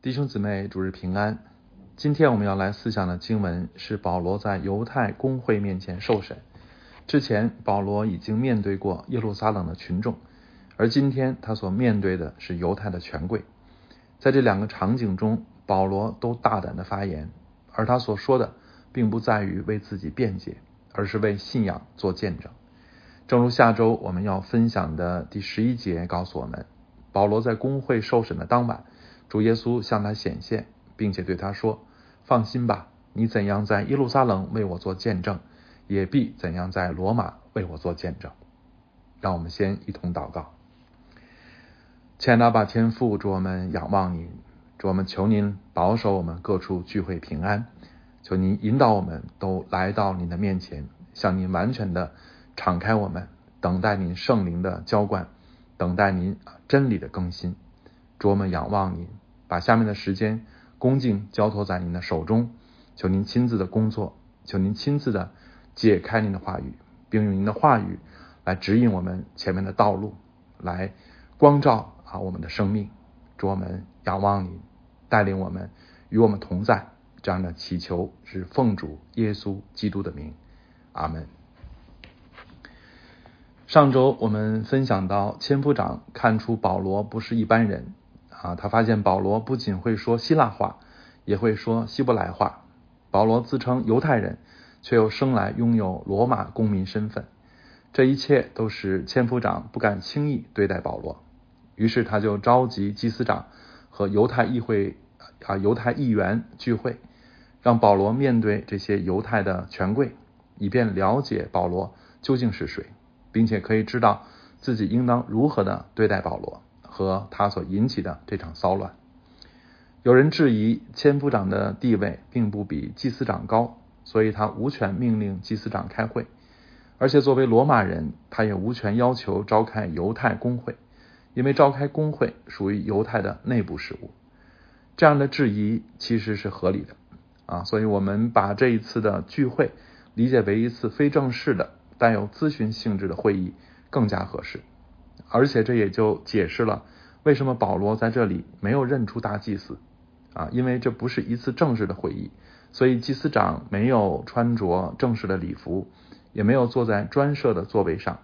弟兄姊妹，主日平安。今天我们要来思想的经文是保罗在犹太公会面前受审。之前保罗已经面对过耶路撒冷的群众，而今天他所面对的是犹太的权贵。在这两个场景中，保罗都大胆的发言，而他所说的并不在于为自己辩解，而是为信仰做见证。正如下周我们要分享的第十一节告诉我们，保罗在公会受审的当晚。主耶稣向他显现，并且对他说：“放心吧，你怎样在耶路撒冷为我做见证，也必怎样在罗马为我做见证。”让我们先一同祷告。亲爱的爸天父，主我们仰望您，主我们求您保守我们各处聚会平安，求您引导我们都来到您的面前，向您完全的敞开我们，等待您圣灵的浇灌，等待您真理的更新。主我们仰望您。把下面的时间恭敬交托在您的手中，求您亲自的工作，求您亲自的解开您的话语，并用您的话语来指引我们前面的道路，来光照啊我们的生命。主我们仰望您，带领我们与我们同在。这样的祈求是奉主耶稣基督的名，阿门。上周我们分享到，千夫长看出保罗不是一般人。啊，他发现保罗不仅会说希腊话，也会说希伯来话。保罗自称犹太人，却又生来拥有罗马公民身份。这一切都使千夫长不敢轻易对待保罗。于是他就召集祭司长和犹太议会啊犹太议员聚会，让保罗面对这些犹太的权贵，以便了解保罗究竟是谁，并且可以知道自己应当如何的对待保罗。和他所引起的这场骚乱，有人质疑千夫长的地位并不比祭司长高，所以他无权命令祭司长开会，而且作为罗马人，他也无权要求召开犹太公会，因为召开公会属于犹太的内部事务。这样的质疑其实是合理的啊，所以我们把这一次的聚会理解为一次非正式的、带有咨询性质的会议，更加合适。而且这也就解释了为什么保罗在这里没有认出大祭司啊，因为这不是一次正式的会议，所以祭司长没有穿着正式的礼服，也没有坐在专设的座位上，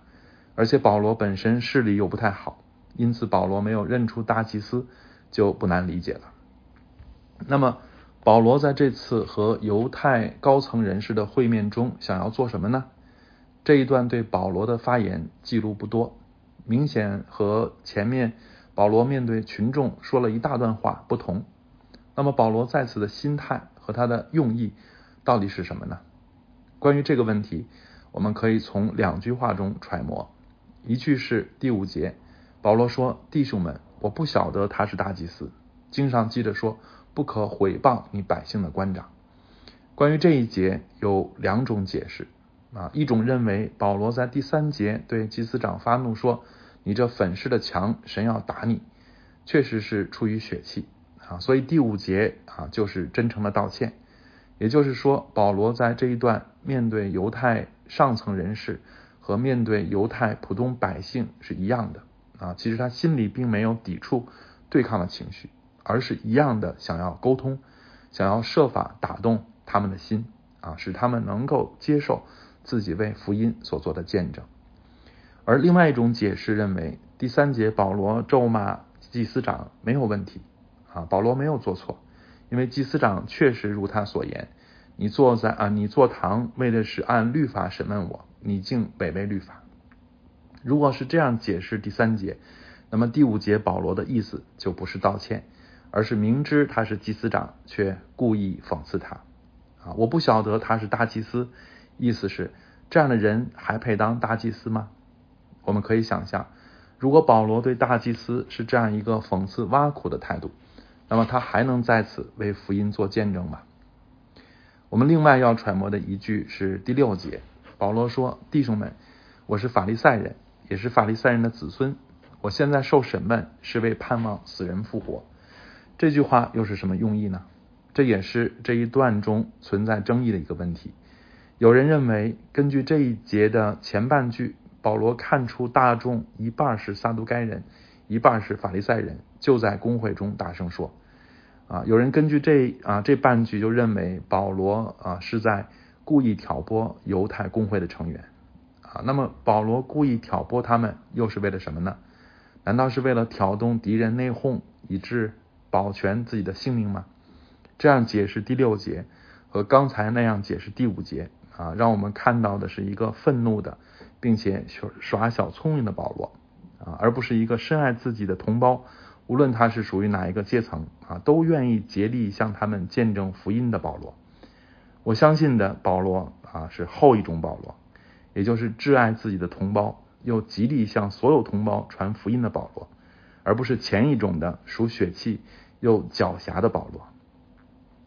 而且保罗本身视力又不太好，因此保罗没有认出大祭司就不难理解了。那么保罗在这次和犹太高层人士的会面中想要做什么呢？这一段对保罗的发言记录不多。明显和前面保罗面对群众说了一大段话不同。那么保罗在此的心态和他的用意到底是什么呢？关于这个问题，我们可以从两句话中揣摩。一句是第五节，保罗说：“弟兄们，我不晓得他是大祭司。”经上记着说：“不可毁谤你百姓的官长。”关于这一节有两种解释。啊，一种认为保罗在第三节对祭司长发怒说：“你这粉饰的墙，神要打你。”确实是出于血气啊，所以第五节啊就是真诚的道歉。也就是说，保罗在这一段面对犹太上层人士和面对犹太普通百姓是一样的啊，其实他心里并没有抵触、对抗的情绪，而是一样的想要沟通，想要设法打动他们的心啊，使他们能够接受。自己为福音所做的见证，而另外一种解释认为，第三节保罗咒骂祭司长没有问题啊，保罗没有做错，因为祭司长确实如他所言，你坐在啊，你坐堂为的是按律法审问我，你竟违背律法。如果是这样解释第三节，那么第五节保罗的意思就不是道歉，而是明知他是祭司长，却故意讽刺他啊，我不晓得他是大祭司。意思是这样的人还配当大祭司吗？我们可以想象，如果保罗对大祭司是这样一个讽刺挖苦的态度，那么他还能在此为福音做见证吗？我们另外要揣摩的一句是第六节，保罗说：“弟兄们，我是法利赛人，也是法利赛人的子孙，我现在受审问，是为盼望死人复活。”这句话又是什么用意呢？这也是这一段中存在争议的一个问题。有人认为，根据这一节的前半句，保罗看出大众一半是撒都该人，一半是法利赛人，就在公会中大声说：“啊，有人根据这啊这半句就认为保罗啊是在故意挑拨犹太公会的成员啊。那么保罗故意挑拨他们，又是为了什么呢？难道是为了挑动敌人内讧，以致保全自己的性命吗？这样解释第六节和刚才那样解释第五节啊，让我们看到的是一个愤怒的，并且耍耍小聪明的保罗啊，而不是一个深爱自己的同胞。无论他是属于哪一个阶层啊，都愿意竭力向他们见证福音的保罗。我相信的保罗啊，是后一种保罗，也就是挚爱自己的同胞，又极力向所有同胞传福音的保罗，而不是前一种的属血气又狡黠的保罗。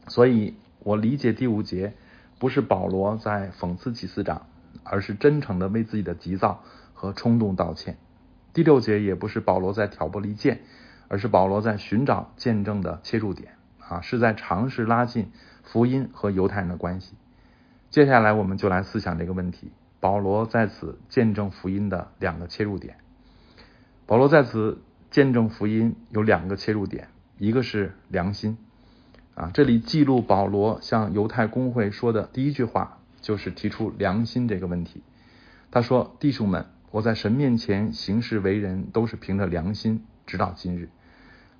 所以我理解第五节不是保罗在讽刺祭司长，而是真诚的为自己的急躁和冲动道歉。第六节也不是保罗在挑拨离间。而是保罗在寻找见证的切入点啊，是在尝试拉近福音和犹太人的关系。接下来我们就来思想这个问题：保罗在此见证福音的两个切入点。保罗在此见证福音有两个切入点，一个是良心啊，这里记录保罗向犹太公会说的第一句话就是提出良心这个问题。他说：“弟兄们，我在神面前行事为人，都是凭着良心，直到今日。”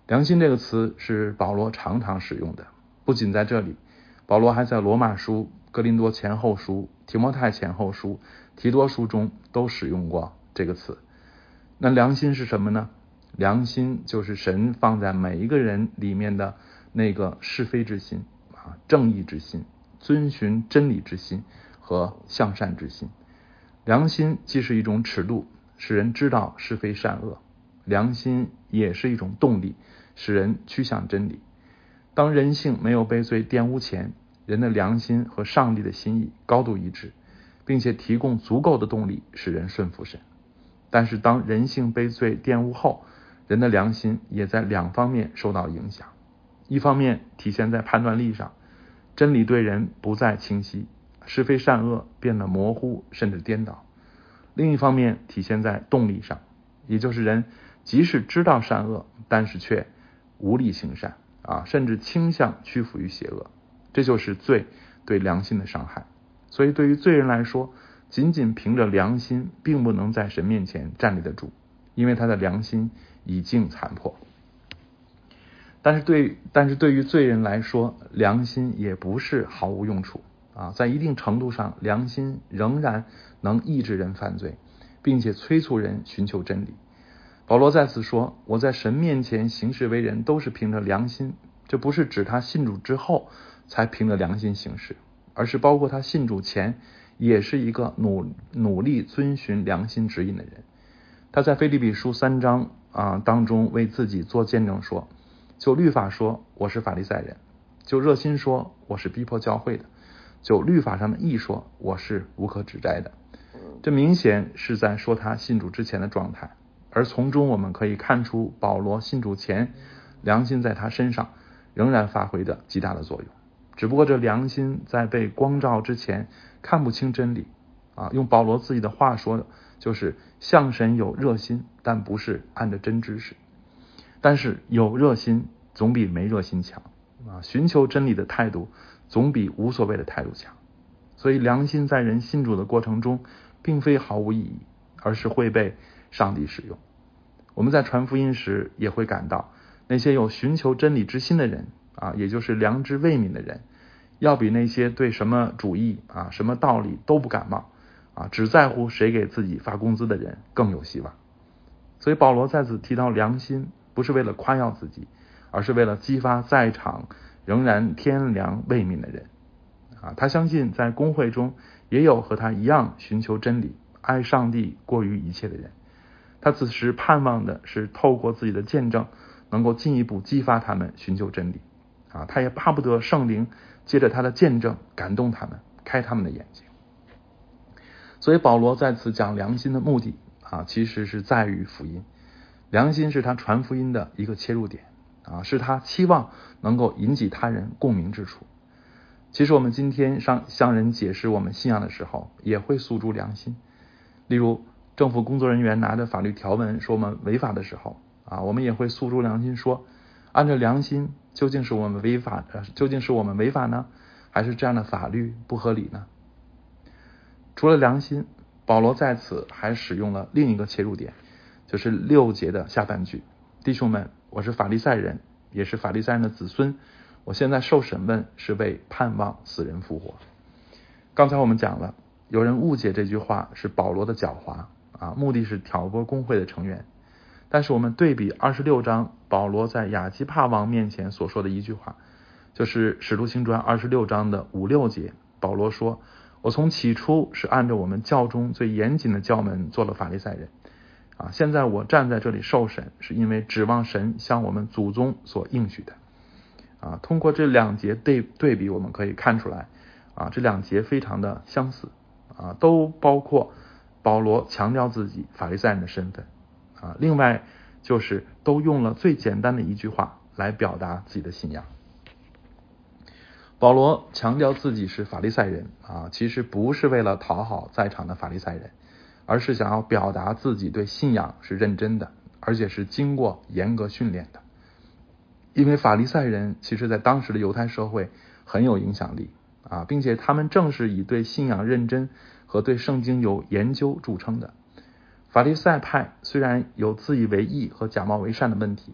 良心这个词是保罗常常使用的，不仅在这里，保罗还在罗马书、哥林多前后书、提摩太前后书、提多书中都使用过这个词。那良心是什么呢？良心就是神放在每一个人里面的那个是非之心啊，正义之心，遵循真理之心和向善之心。良心既是一种尺度，使人知道是非善恶；良心也是一种动力。使人趋向真理。当人性没有被罪玷污前，人的良心和上帝的心意高度一致，并且提供足够的动力使人顺服神。但是，当人性被罪玷污后，人的良心也在两方面受到影响：一方面体现在判断力上，真理对人不再清晰，是非善恶变得模糊甚至颠倒；另一方面体现在动力上，也就是人即使知道善恶，但是却无力行善啊，甚至倾向屈服于邪恶，这就是罪对良心的伤害。所以，对于罪人来说，仅仅凭着良心，并不能在神面前站立得住，因为他的良心已经残破。但是，对但是对于罪人来说，良心也不是毫无用处啊，在一定程度上，良心仍然能抑制人犯罪，并且催促人寻求真理。保罗在此说：“我在神面前行事为人，都是凭着良心。这不是指他信主之后才凭着良心行事，而是包括他信主前也是一个努努力遵循良心指引的人。他在腓立比书三章啊当中为自己做见证说：就律法说，我是法利赛人；就热心说，我是逼迫教会的；就律法上的义说，我是无可指摘的。这明显是在说他信主之前的状态。”而从中我们可以看出，保罗信主前，良心在他身上仍然发挥着极大的作用。只不过这良心在被光照之前看不清真理啊。用保罗自己的话说的，就是向神有热心，但不是按着真知识。但是有热心总比没热心强啊。寻求真理的态度总比无所谓的态度强。所以良心在人信主的过程中，并非毫无意义，而是会被上帝使用。我们在传福音时，也会感到那些有寻求真理之心的人啊，也就是良知未泯的人，要比那些对什么主义啊、什么道理都不感冒啊，只在乎谁给自己发工资的人更有希望。所以保罗在此提到良心，不是为了夸耀自己，而是为了激发在场仍然天良未泯的人啊。他相信在公会中也有和他一样寻求真理、爱上帝过于一切的人。他此时盼望的是透过自己的见证，能够进一步激发他们寻求真理啊！他也巴不得圣灵借着他的见证感动他们，开他们的眼睛。所以保罗在此讲良心的目的啊，其实是在于福音。良心是他传福音的一个切入点啊，是他期望能够引起他人共鸣之处。其实我们今天上向人解释我们信仰的时候，也会诉诸良心，例如。政府工作人员拿着法律条文说我们违法的时候啊，我们也会诉诸良心说，按照良心究竟是我们违法，呃，究竟是我们违法呢，还是这样的法律不合理呢？除了良心，保罗在此还使用了另一个切入点，就是六节的下半句：“弟兄们，我是法利赛人，也是法利赛人的子孙，我现在受审问，是为盼望死人复活。”刚才我们讲了，有人误解这句话是保罗的狡猾啊，目的是挑拨工会的成员。但是我们对比二十六章保罗在亚基帕王面前所说的一句话，就是使徒行传二十六章的五六节，保罗说：“我从起初是按照我们教中最严谨的教门做了法利赛人，啊，现在我站在这里受审，是因为指望神向我们祖宗所应许的。”啊，通过这两节对对比，我们可以看出来，啊，这两节非常的相似，啊，都包括保罗强调自己法利赛人的身份。啊，另外就是都用了最简单的一句话来表达自己的信仰。保罗强调自己是法利赛人啊，其实不是为了讨好在场的法利赛人，而是想要表达自己对信仰是认真的，而且是经过严格训练的。因为法利赛人其实在当时的犹太社会很有影响力啊，并且他们正是以对信仰认真和对圣经有研究著称的。法利赛派虽然有自以为义和假冒为善的问题，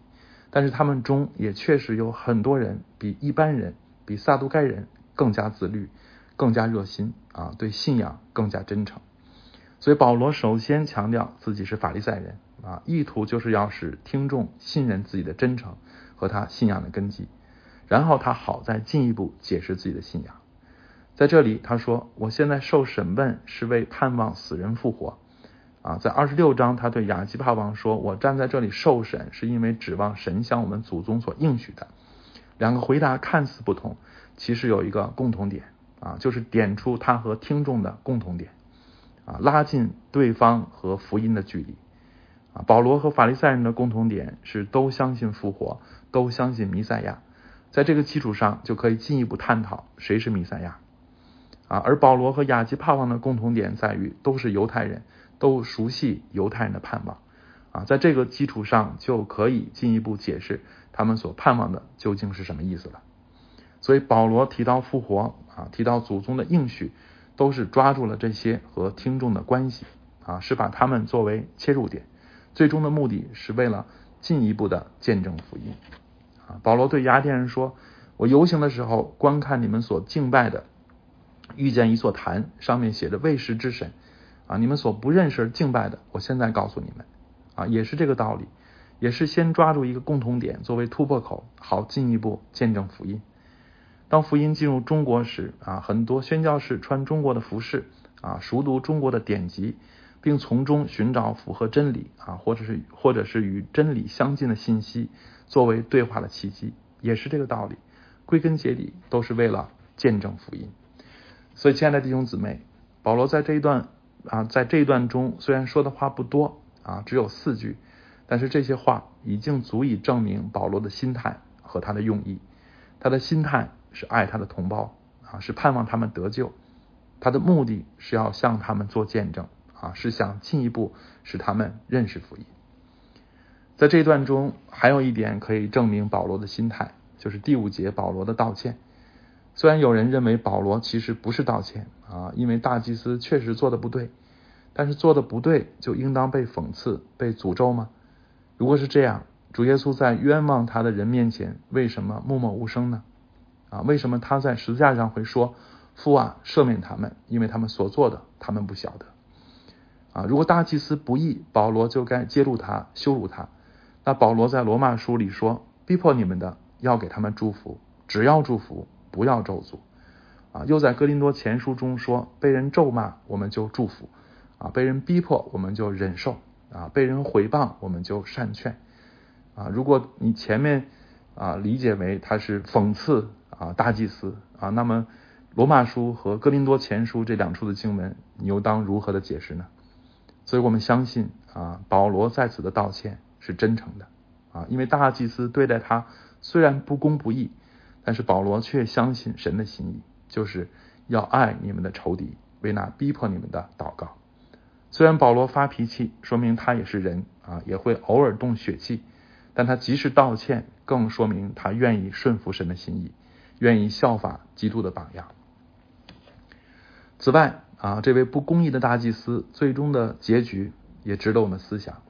但是他们中也确实有很多人比一般人、比撒都该人更加自律、更加热心啊，对信仰更加真诚。所以保罗首先强调自己是法利赛人啊，意图就是要使听众信任自己的真诚和他信仰的根基，然后他好再进一步解释自己的信仰。在这里他说：“我现在受审问是为盼望死人复活。”啊，在二十六章，他对亚基帕王说：“我站在这里受审，是因为指望神向我们祖宗所应许的。”两个回答看似不同，其实有一个共同点啊，就是点出他和听众的共同点啊，拉近对方和福音的距离啊。保罗和法利赛人的共同点是都相信复活，都相信弥赛亚，在这个基础上就可以进一步探讨谁是弥赛亚啊。而保罗和亚基帕王的共同点在于都是犹太人。都熟悉犹太人的盼望啊，在这个基础上就可以进一步解释他们所盼望的究竟是什么意思了。所以保罗提到复活啊，提到祖宗的应许，都是抓住了这些和听众的关系啊，是把他们作为切入点，最终的目的是为了进一步的见证福音啊。保罗对雅典人说：“我游行的时候，观看你们所敬拜的，遇见一座坛，上面写着未识之神。”啊，你们所不认识敬拜的，我现在告诉你们，啊，也是这个道理，也是先抓住一个共同点作为突破口，好进一步见证福音。当福音进入中国时，啊，很多宣教士穿中国的服饰，啊，熟读中国的典籍，并从中寻找符合真理，啊，或者是或者是与真理相近的信息，作为对话的契机，也是这个道理。归根结底，都是为了见证福音。所以，亲爱的弟兄姊妹，保罗在这一段。啊，在这一段中，虽然说的话不多啊，只有四句，但是这些话已经足以证明保罗的心态和他的用意。他的心态是爱他的同胞啊，是盼望他们得救。他的目的是要向他们做见证啊，是想进一步使他们认识福音。在这一段中，还有一点可以证明保罗的心态，就是第五节保罗的道歉。虽然有人认为保罗其实不是道歉啊，因为大祭司确实做的不对，但是做的不对就应当被讽刺、被诅咒吗？如果是这样，主耶稣在冤枉他的人面前为什么默默无声呢？啊，为什么他在十字架上会说父啊，赦免他们，因为他们所做的他们不晓得啊？如果大祭司不义，保罗就该揭露他、羞辱他。那保罗在罗马书里说，逼迫你们的要给他们祝福，只要祝福。不要咒诅啊！又在哥林多前书中说：被人咒骂，我们就祝福啊；被人逼迫，我们就忍受啊；被人毁谤，我们就善劝啊。如果你前面啊理解为他是讽刺啊大祭司啊，那么罗马书和哥林多前书这两处的经文，你又当如何的解释呢？所以我们相信啊，保罗在此的道歉是真诚的啊，因为大祭司对待他虽然不公不义。但是保罗却相信神的心意，就是要爱你们的仇敌，为那逼迫你们的祷告。虽然保罗发脾气，说明他也是人啊，也会偶尔动血气，但他及时道歉，更说明他愿意顺服神的心意，愿意效法基督的榜样。此外啊，这位不公义的大祭司最终的结局也值得我们思想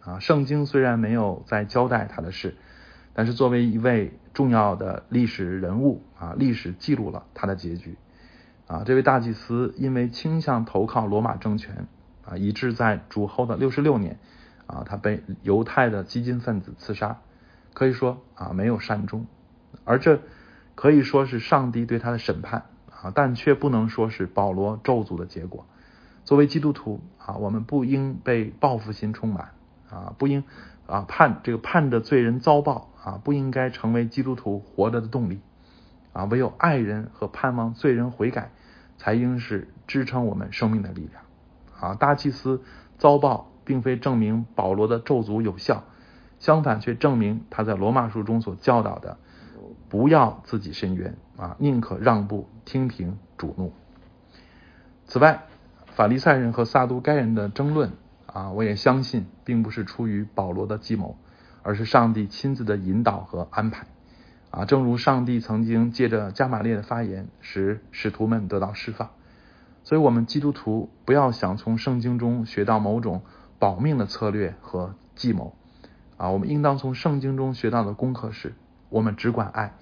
啊。圣经虽然没有再交代他的事，但是作为一位重要的历史人物啊，历史记录了他的结局啊。这位大祭司因为倾向投靠罗马政权啊，以致在主后的六十六年啊，他被犹太的激进分子刺杀，可以说啊没有善终，而这可以说是上帝对他的审判。啊，但却不能说是保罗咒诅的结果。作为基督徒啊，我们不应被报复心充满啊，不应啊盼这个盼着罪人遭报啊，不应该成为基督徒活着的动力啊。唯有爱人和盼望罪人悔改，才应是支撑我们生命的力量啊。大祭司遭报，并非证明保罗的咒诅有效，相反却证明他在罗马书中所教导的。不要自己伸冤啊，宁可让步，听凭主怒。此外，法利赛人和撒都该人的争论啊，我也相信并不是出于保罗的计谋，而是上帝亲自的引导和安排啊。正如上帝曾经借着加玛列的发言，使使徒们得到释放。所以，我们基督徒不要想从圣经中学到某种保命的策略和计谋啊，我们应当从圣经中学到的功课是。我们只管爱，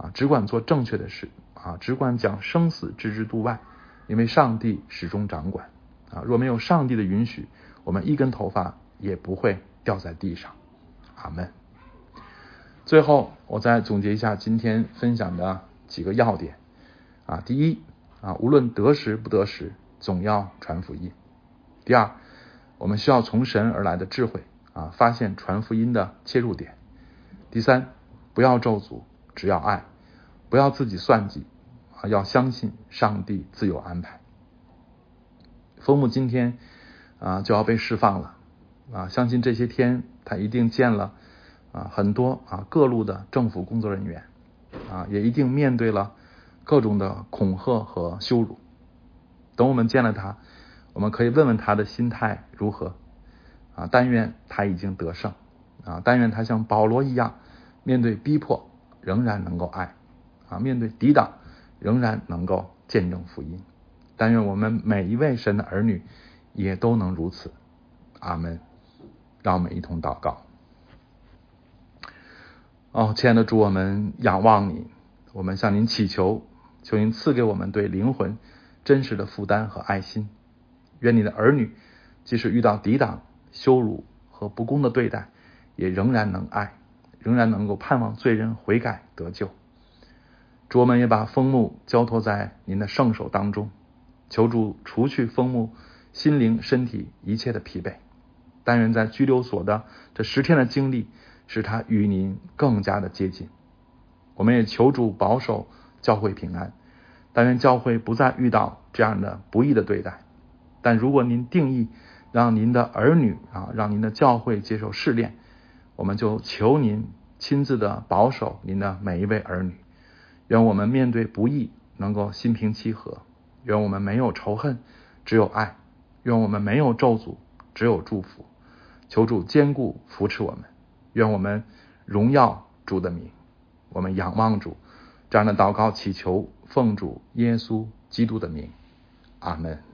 啊，只管做正确的事，啊，只管将生死置之度外，因为上帝始终掌管，啊，若没有上帝的允许，我们一根头发也不会掉在地上。阿门。最后，我再总结一下今天分享的几个要点，啊，第一，啊，无论得时不得时，总要传福音。第二，我们需要从神而来的智慧，啊，发现传福音的切入点。第三。不要咒诅，只要爱；不要自己算计，啊，要相信上帝自有安排。风木今天啊就要被释放了，啊，相信这些天他一定见了啊很多啊各路的政府工作人员，啊，也一定面对了各种的恐吓和羞辱。等我们见了他，我们可以问问他的心态如何，啊，但愿他已经得胜，啊，但愿他像保罗一样。面对逼迫，仍然能够爱啊；面对抵挡，仍然能够见证福音。但愿我们每一位神的儿女也都能如此。阿门。让我们一同祷告。哦，亲爱的主，我们仰望你，我们向您祈求，求您赐给我们对灵魂真实的负担和爱心。愿你的儿女即使遇到抵挡、羞辱和不公的对待，也仍然能爱。仍然能够盼望罪人悔改得救。主，我们也把枫木交托在您的圣手当中，求主除去枫木心灵、身体一切的疲惫。但愿在拘留所的这十天的经历，使他与您更加的接近。我们也求主保守教会平安。但愿教会不再遇到这样的不义的对待。但如果您定义让您的儿女啊，让您的教会接受试炼。我们就求您亲自的保守您的每一位儿女，愿我们面对不易能够心平气和，愿我们没有仇恨，只有爱，愿我们没有咒诅，只有祝福。求主坚固扶持我们，愿我们荣耀主的名，我们仰望主，这样的祷告祈求奉主耶稣基督的名，阿门。